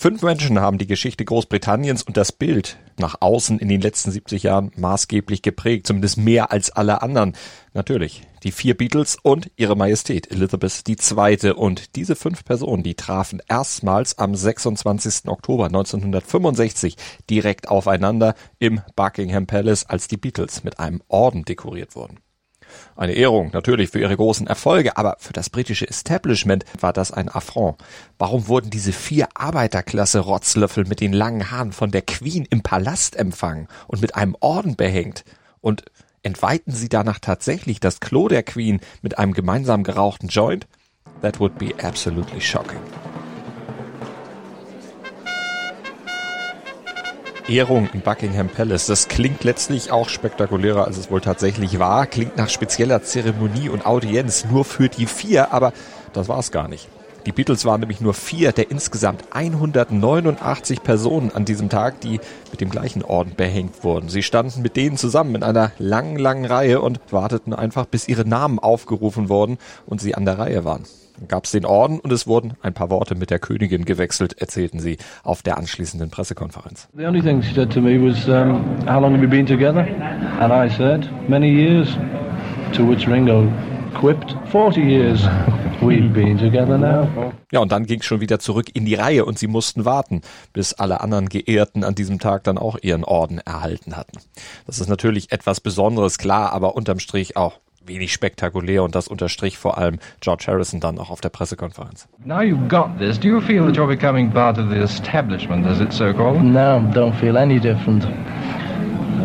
Fünf Menschen haben die Geschichte Großbritanniens und das Bild nach außen in den letzten 70 Jahren maßgeblich geprägt, zumindest mehr als alle anderen. Natürlich die vier Beatles und ihre Majestät Elizabeth II. Und diese fünf Personen, die trafen erstmals am 26. Oktober 1965 direkt aufeinander im Buckingham Palace, als die Beatles mit einem Orden dekoriert wurden. Eine Ehrung natürlich für ihre großen Erfolge, aber für das britische Establishment war das ein Affront. Warum wurden diese vier Arbeiterklasse-Rotzlöffel mit den langen Haaren von der Queen im Palast empfangen und mit einem Orden behängt? Und entweihten sie danach tatsächlich das Klo der Queen mit einem gemeinsam gerauchten Joint? That would be absolutely shocking. Ehrung im Buckingham Palace. Das klingt letztlich auch spektakulärer, als es wohl tatsächlich war. Klingt nach spezieller Zeremonie und Audienz nur für die vier, aber das war es gar nicht. Die Beatles waren nämlich nur vier der insgesamt 189 Personen an diesem Tag, die mit dem gleichen Orden behängt wurden. Sie standen mit denen zusammen in einer langen, langen Reihe und warteten einfach, bis ihre Namen aufgerufen wurden und sie an der Reihe waren. Dann gab es den Orden und es wurden ein paar Worte mit der Königin gewechselt, erzählten sie auf der anschließenden Pressekonferenz. The only thing she said to me was, um, how long have you been together? And I said, many years. To which Ringo quipped, 40 years. We've been together now. Ja, und dann ging es schon wieder zurück in die Reihe und sie mussten warten, bis alle anderen Geehrten an diesem Tag dann auch ihren Orden erhalten hatten. Das ist natürlich etwas Besonderes, klar, aber unterm Strich auch wenig spektakulär und das unterstrich vor allem George Harrison dann auch auf der Pressekonferenz. Now you've got this, do you feel that you're becoming part of the establishment, as it's so called? No, don't feel any different.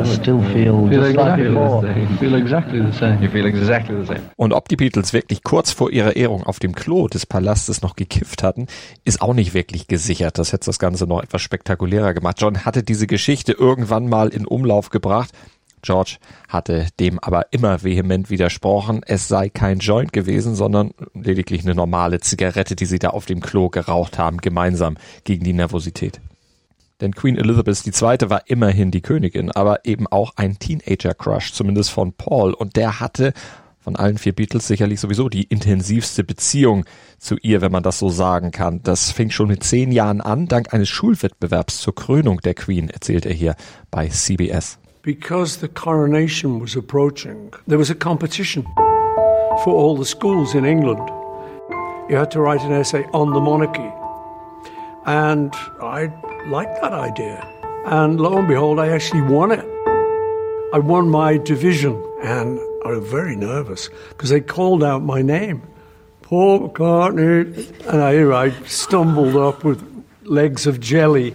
I still feel, Feel just like exactly the same. Feel exactly the same. You feel exactly the same. Und ob die Beatles wirklich kurz vor ihrer Ehrung auf dem Klo des Palastes noch gekifft hatten, ist auch nicht wirklich gesichert. Das hätte das Ganze noch etwas spektakulärer gemacht. John hatte diese Geschichte irgendwann mal in Umlauf gebracht. George hatte dem aber immer vehement widersprochen. Es sei kein Joint gewesen, sondern lediglich eine normale Zigarette, die sie da auf dem Klo geraucht haben, gemeinsam gegen die Nervosität. Denn Queen Elizabeth II. war immerhin die Königin, aber eben auch ein Teenager-Crush, zumindest von Paul. Und der hatte von allen vier Beatles sicherlich sowieso die intensivste Beziehung zu ihr, wenn man das so sagen kann. Das fing schon mit zehn Jahren an, dank eines Schulwettbewerbs zur Krönung der Queen, erzählt er hier bei CBS. Because the coronation was approaching, there was a competition for all the schools in England. You had to write an essay on the monarchy. And I liked that idea. And lo and behold, I actually won it. I won my division, and I was very nervous because they called out my name. Paul McCartney. And I, I stumbled up with legs of jelly.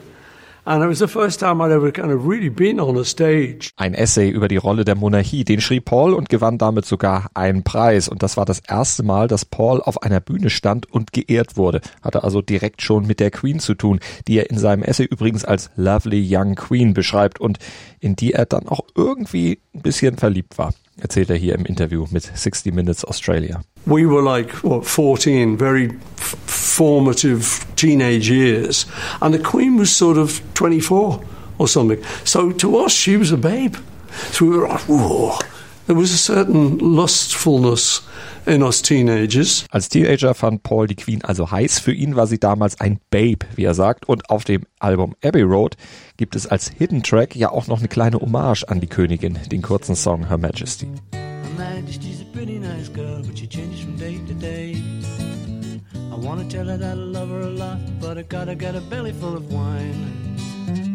Ein Essay über die Rolle der Monarchie, den schrieb Paul und gewann damit sogar einen Preis. Und das war das erste Mal, dass Paul auf einer Bühne stand und geehrt wurde. Hatte also direkt schon mit der Queen zu tun, die er in seinem Essay übrigens als Lovely Young Queen beschreibt und in die er dann auch irgendwie ein bisschen verliebt war. Erzählt er hier im Interview mit 60 Minutes Australia. We were like, what, 14, very formative teenage years. And the Queen was sort of 24 or something. So to us, she was a babe. So we were like, whoa. There was a certain lustfulness in us teenagers. Als Teenager fand Paul die Queen also heiß. Für ihn war sie damals ein Babe, wie er sagt. Und auf dem Album Abbey Road gibt es als Hidden Track ja auch noch eine kleine Hommage an die Königin, den kurzen Song Her Majesty. Her Majesty's a pretty nice girl, wanna tell her that I love her a lot, but I gotta get a belly full of wine.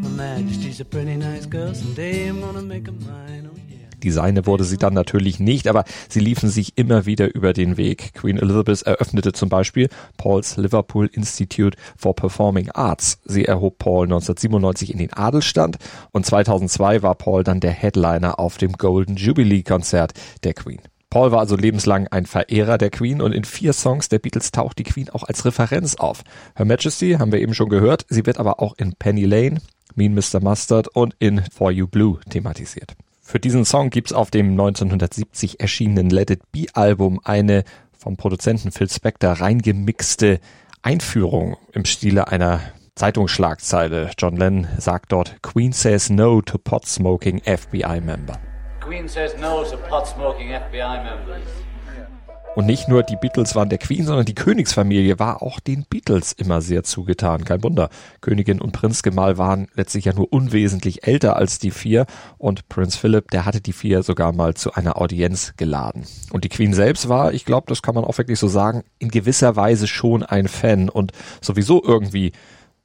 Her Majesty's a pretty nice girl, someday I'm gonna make her mine. Oh. Die seine wurde sie dann natürlich nicht, aber sie liefen sich immer wieder über den Weg. Queen Elizabeth eröffnete zum Beispiel Pauls Liverpool Institute for Performing Arts. Sie erhob Paul 1997 in den Adelstand und 2002 war Paul dann der Headliner auf dem Golden Jubilee Konzert der Queen. Paul war also lebenslang ein Verehrer der Queen und in vier Songs der Beatles taucht die Queen auch als Referenz auf. Her Majesty haben wir eben schon gehört, sie wird aber auch in Penny Lane, Mean Mr. Mustard und in For You Blue thematisiert. Für diesen Song gibt's auf dem 1970 erschienenen Let It Be Album eine vom Produzenten Phil Spector reingemixte Einführung im Stile einer Zeitungsschlagzeile. John Lennon sagt dort, Queen says no to pot smoking FBI member. Und nicht nur die Beatles waren der Queen, sondern die Königsfamilie war auch den Beatles immer sehr zugetan. Kein Wunder. Königin und Prinzgemahl waren letztlich ja nur unwesentlich älter als die vier und Prinz Philip, der hatte die vier sogar mal zu einer Audienz geladen. Und die Queen selbst war, ich glaube, das kann man auch wirklich so sagen, in gewisser Weise schon ein Fan und sowieso irgendwie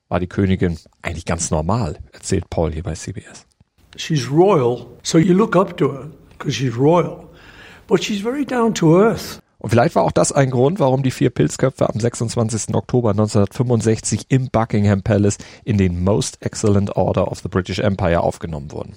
war die Königin eigentlich ganz normal, erzählt Paul hier bei CBS. She's royal, so you look up to her because she's royal. But she's very down to earth. Und vielleicht war auch das ein Grund, warum die vier Pilzköpfe am 26. Oktober 1965 im Buckingham Palace in den Most Excellent Order of the British Empire aufgenommen wurden.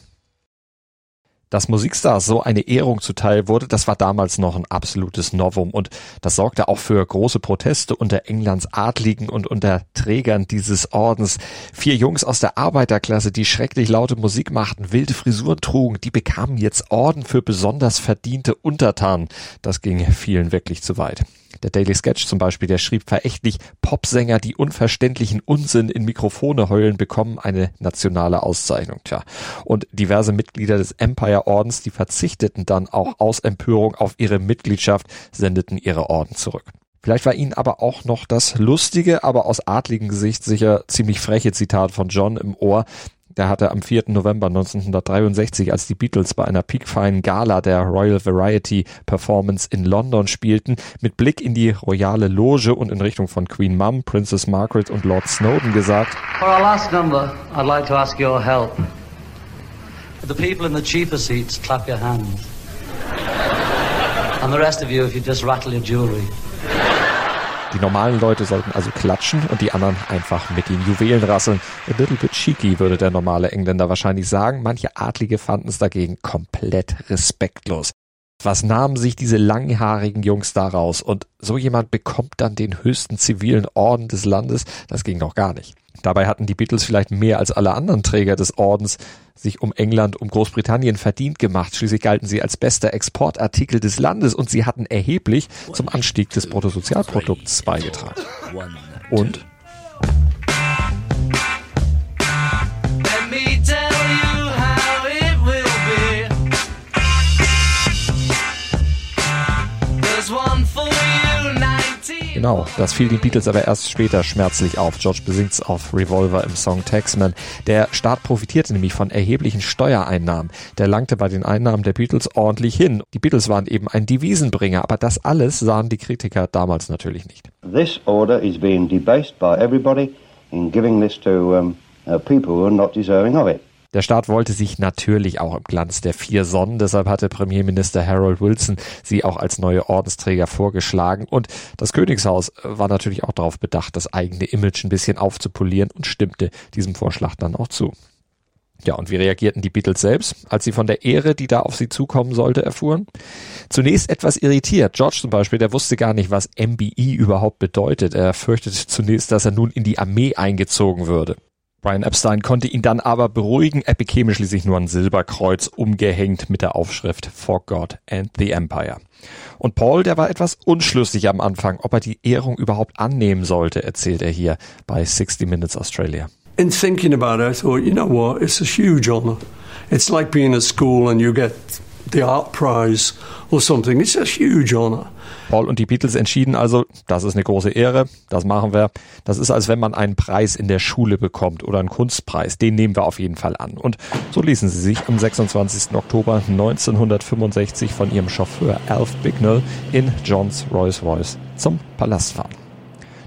Dass Musikstars so eine Ehrung zuteil wurde, das war damals noch ein absolutes Novum und das sorgte auch für große Proteste unter Englands Adligen und unter Trägern dieses Ordens. Vier Jungs aus der Arbeiterklasse, die schrecklich laute Musik machten, wilde Frisuren trugen, die bekamen jetzt Orden für besonders verdiente Untertanen. Das ging vielen wirklich zu weit. Der Daily Sketch zum Beispiel, der schrieb verächtlich, Popsänger, die unverständlichen Unsinn in Mikrofone heulen, bekommen eine nationale Auszeichnung. Tja. Und diverse Mitglieder des Empire Ordens, die verzichteten dann auch aus Empörung auf ihre Mitgliedschaft, sendeten ihre Orden zurück. Vielleicht war ihnen aber auch noch das lustige, aber aus adligen Gesicht sicher ziemlich freche Zitat von John im Ohr, der hatte am 4. November 1963, als die Beatles bei einer piekfeinen Gala der Royal Variety Performance in London spielten, mit Blick in die royale Loge und in Richtung von Queen Mum, Princess Margaret und Lord Snowden gesagt, For our last number, I'd like to ask your help. The people in the cheaper seats, clap your hands. And the rest of you, if you just rattle your jewelry. Die normalen Leute sollten also klatschen und die anderen einfach mit den Juwelen rasseln. A little bit cheeky, würde der normale Engländer wahrscheinlich sagen. Manche Adlige fanden es dagegen komplett respektlos. Was nahmen sich diese langhaarigen Jungs daraus? Und so jemand bekommt dann den höchsten zivilen Orden des Landes? Das ging doch gar nicht. Dabei hatten die Beatles vielleicht mehr als alle anderen Träger des Ordens sich um England, um Großbritannien verdient gemacht. Schließlich galten sie als bester Exportartikel des Landes und sie hatten erheblich zum Anstieg des Bruttosozialprodukts beigetragen. Und Genau, das fiel den Beatles aber erst später schmerzlich auf. George besingt's auf Revolver im Song Taxman. Der Staat profitierte nämlich von erheblichen Steuereinnahmen. Der langte bei den Einnahmen der Beatles ordentlich hin. Die Beatles waren eben ein Devisenbringer, aber das alles sahen die Kritiker damals natürlich nicht. This order is being debased by everybody in giving this to um, uh, people who are not deserving of it. Der Staat wollte sich natürlich auch im Glanz der vier Sonnen, deshalb hatte Premierminister Harold Wilson sie auch als neue Ordensträger vorgeschlagen und das Königshaus war natürlich auch darauf bedacht, das eigene Image ein bisschen aufzupolieren und stimmte diesem Vorschlag dann auch zu. Ja, und wie reagierten die Beatles selbst, als sie von der Ehre, die da auf sie zukommen sollte, erfuhren? Zunächst etwas irritiert. George zum Beispiel, der wusste gar nicht, was MBE überhaupt bedeutet. Er fürchtete zunächst, dass er nun in die Armee eingezogen würde. Brian Epstein konnte ihn dann aber beruhigen. Er bekäme schließlich nur ein Silberkreuz umgehängt mit der Aufschrift For God and the Empire. Und Paul, der war etwas unschlüssig am Anfang, ob er die Ehrung überhaupt annehmen sollte, erzählt er hier bei 60 Minutes Australia. In thinking about it, I thought, you know what, it's a huge honour. It's like being at school and you get the art prize or something. It's a huge honour. Paul und die Beatles entschieden also, das ist eine große Ehre, das machen wir. Das ist, als wenn man einen Preis in der Schule bekommt oder einen Kunstpreis. Den nehmen wir auf jeden Fall an. Und so ließen sie sich am 26. Oktober 1965 von ihrem Chauffeur Alf Bignell in Johns Rolls Royce zum Palast fahren.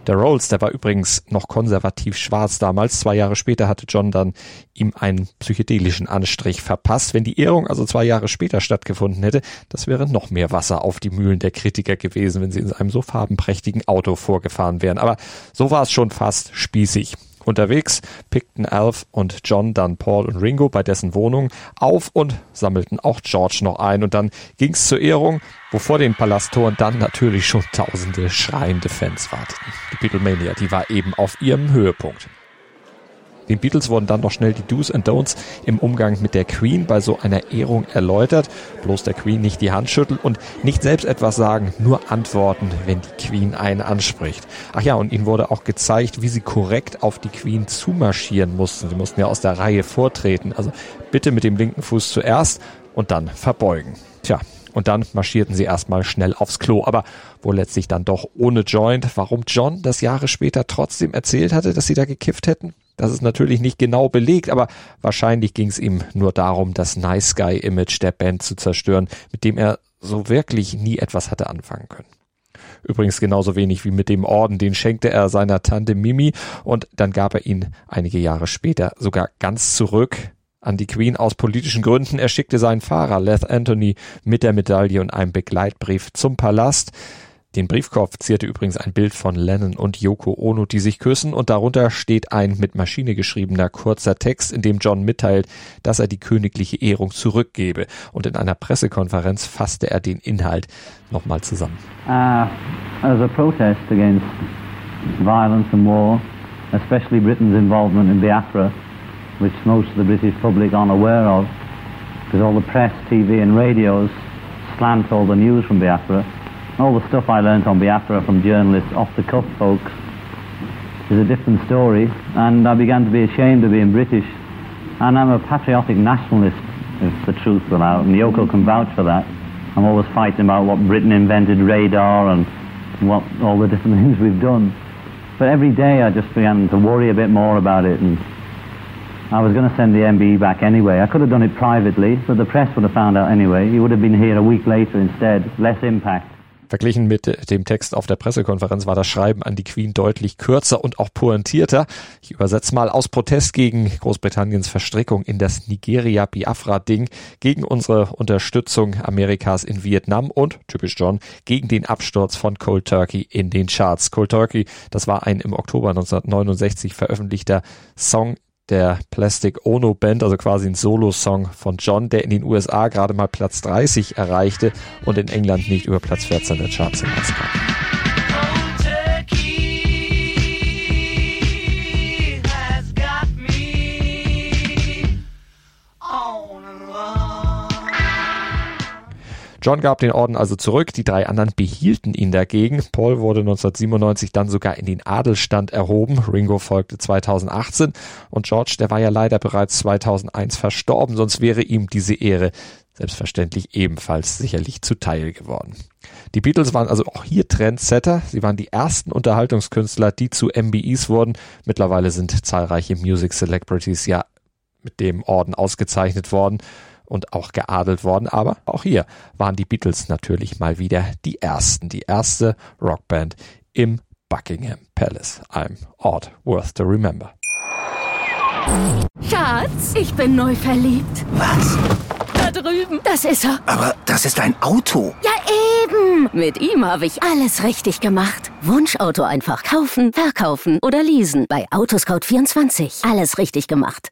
Der Rolls, der war übrigens noch konservativ schwarz damals. Zwei Jahre später hatte John dann ihm einen psychedelischen Anstrich verpasst. Wenn die Ehrung also zwei Jahre später stattgefunden hätte, das wäre noch mehr Wasser auf die Mühlen der Kritiker gewesen, wenn sie in einem so farbenprächtigen Auto vorgefahren wären. Aber so war es schon fast spießig. Unterwegs pickten Alf und John dann Paul und Ringo bei dessen Wohnung auf und sammelten auch George noch ein. Und dann ging's zur Ehrung, wo vor den Palasttoren dann natürlich schon tausende schreiende Fans warteten. Die Beatlemania, die war eben auf ihrem Höhepunkt. Den Beatles wurden dann noch schnell die Do's and Don'ts im Umgang mit der Queen bei so einer Ehrung erläutert. Bloß der Queen nicht die Hand schütteln und nicht selbst etwas sagen, nur antworten, wenn die Queen einen anspricht. Ach ja, und ihnen wurde auch gezeigt, wie sie korrekt auf die Queen zumarschieren mussten. Sie mussten ja aus der Reihe vortreten. Also bitte mit dem linken Fuß zuerst und dann verbeugen. Tja, und dann marschierten sie erstmal schnell aufs Klo, aber wohl letztlich dann doch ohne Joint. Warum John das Jahre später trotzdem erzählt hatte, dass sie da gekifft hätten? Das ist natürlich nicht genau belegt, aber wahrscheinlich ging es ihm nur darum, das Nice Guy Image der Band zu zerstören, mit dem er so wirklich nie etwas hatte anfangen können. Übrigens genauso wenig wie mit dem Orden, den schenkte er seiner Tante Mimi und dann gab er ihn einige Jahre später sogar ganz zurück an die Queen aus politischen Gründen. Er schickte seinen Fahrer Leth Anthony mit der Medaille und einem Begleitbrief zum Palast. Den Briefkopf zierte übrigens ein Bild von Lennon und Yoko Ono, die sich küssen, und darunter steht ein mit Maschine geschriebener kurzer Text, in dem John mitteilt, dass er die königliche Ehrung zurückgebe. Und in einer Pressekonferenz fasste er den Inhalt nochmal zusammen. Uh, as a protest against violence and war, especially Britain's involvement in Biafra, which most of the British public aren't aware of, because all the press, TV and radios slant all the news from Biafra. All the stuff I learnt on Biafra from journalists, off-the-cuff folks, is a different story. And I began to be ashamed of being British. And I'm a patriotic nationalist, if the truth will out. And Yoko can vouch for that. I'm always fighting about what Britain invented radar and what all the different things we've done. But every day I just began to worry a bit more about it and I was going to send the MBE back anyway. I could have done it privately, but the press would have found out anyway. He would have been here a week later instead. Less impact. Verglichen mit dem Text auf der Pressekonferenz war das Schreiben an die Queen deutlich kürzer und auch pointierter. Ich übersetze mal aus Protest gegen Großbritanniens Verstrickung in das Nigeria-Biafra-Ding, gegen unsere Unterstützung Amerikas in Vietnam und, typisch John, gegen den Absturz von Cold Turkey in den Charts. Cold Turkey, das war ein im Oktober 1969 veröffentlichter Song der Plastic Ono Band, also quasi ein Solo-Song von John, der in den USA gerade mal Platz 30 erreichte und in England nicht über Platz 14 der Charts hinauskam. John gab den Orden also zurück, die drei anderen behielten ihn dagegen. Paul wurde 1997 dann sogar in den Adelstand erhoben, Ringo folgte 2018 und George, der war ja leider bereits 2001 verstorben, sonst wäre ihm diese Ehre selbstverständlich ebenfalls sicherlich zuteil geworden. Die Beatles waren also auch hier Trendsetter. Sie waren die ersten Unterhaltungskünstler, die zu MBEs wurden. Mittlerweile sind zahlreiche Music Celebrities ja mit dem Orden ausgezeichnet worden und auch geadelt worden. Aber auch hier waren die Beatles natürlich mal wieder die ersten, die erste Rockband im Buckingham Palace. I'm odd worth to remember. Schatz, ich bin neu verliebt. Was? Da drüben. Das ist er. Aber das ist ein Auto. Ja, eben. Mit ihm habe ich alles richtig gemacht. Wunschauto einfach kaufen, verkaufen oder leasen. Bei Autoscout24. Alles richtig gemacht.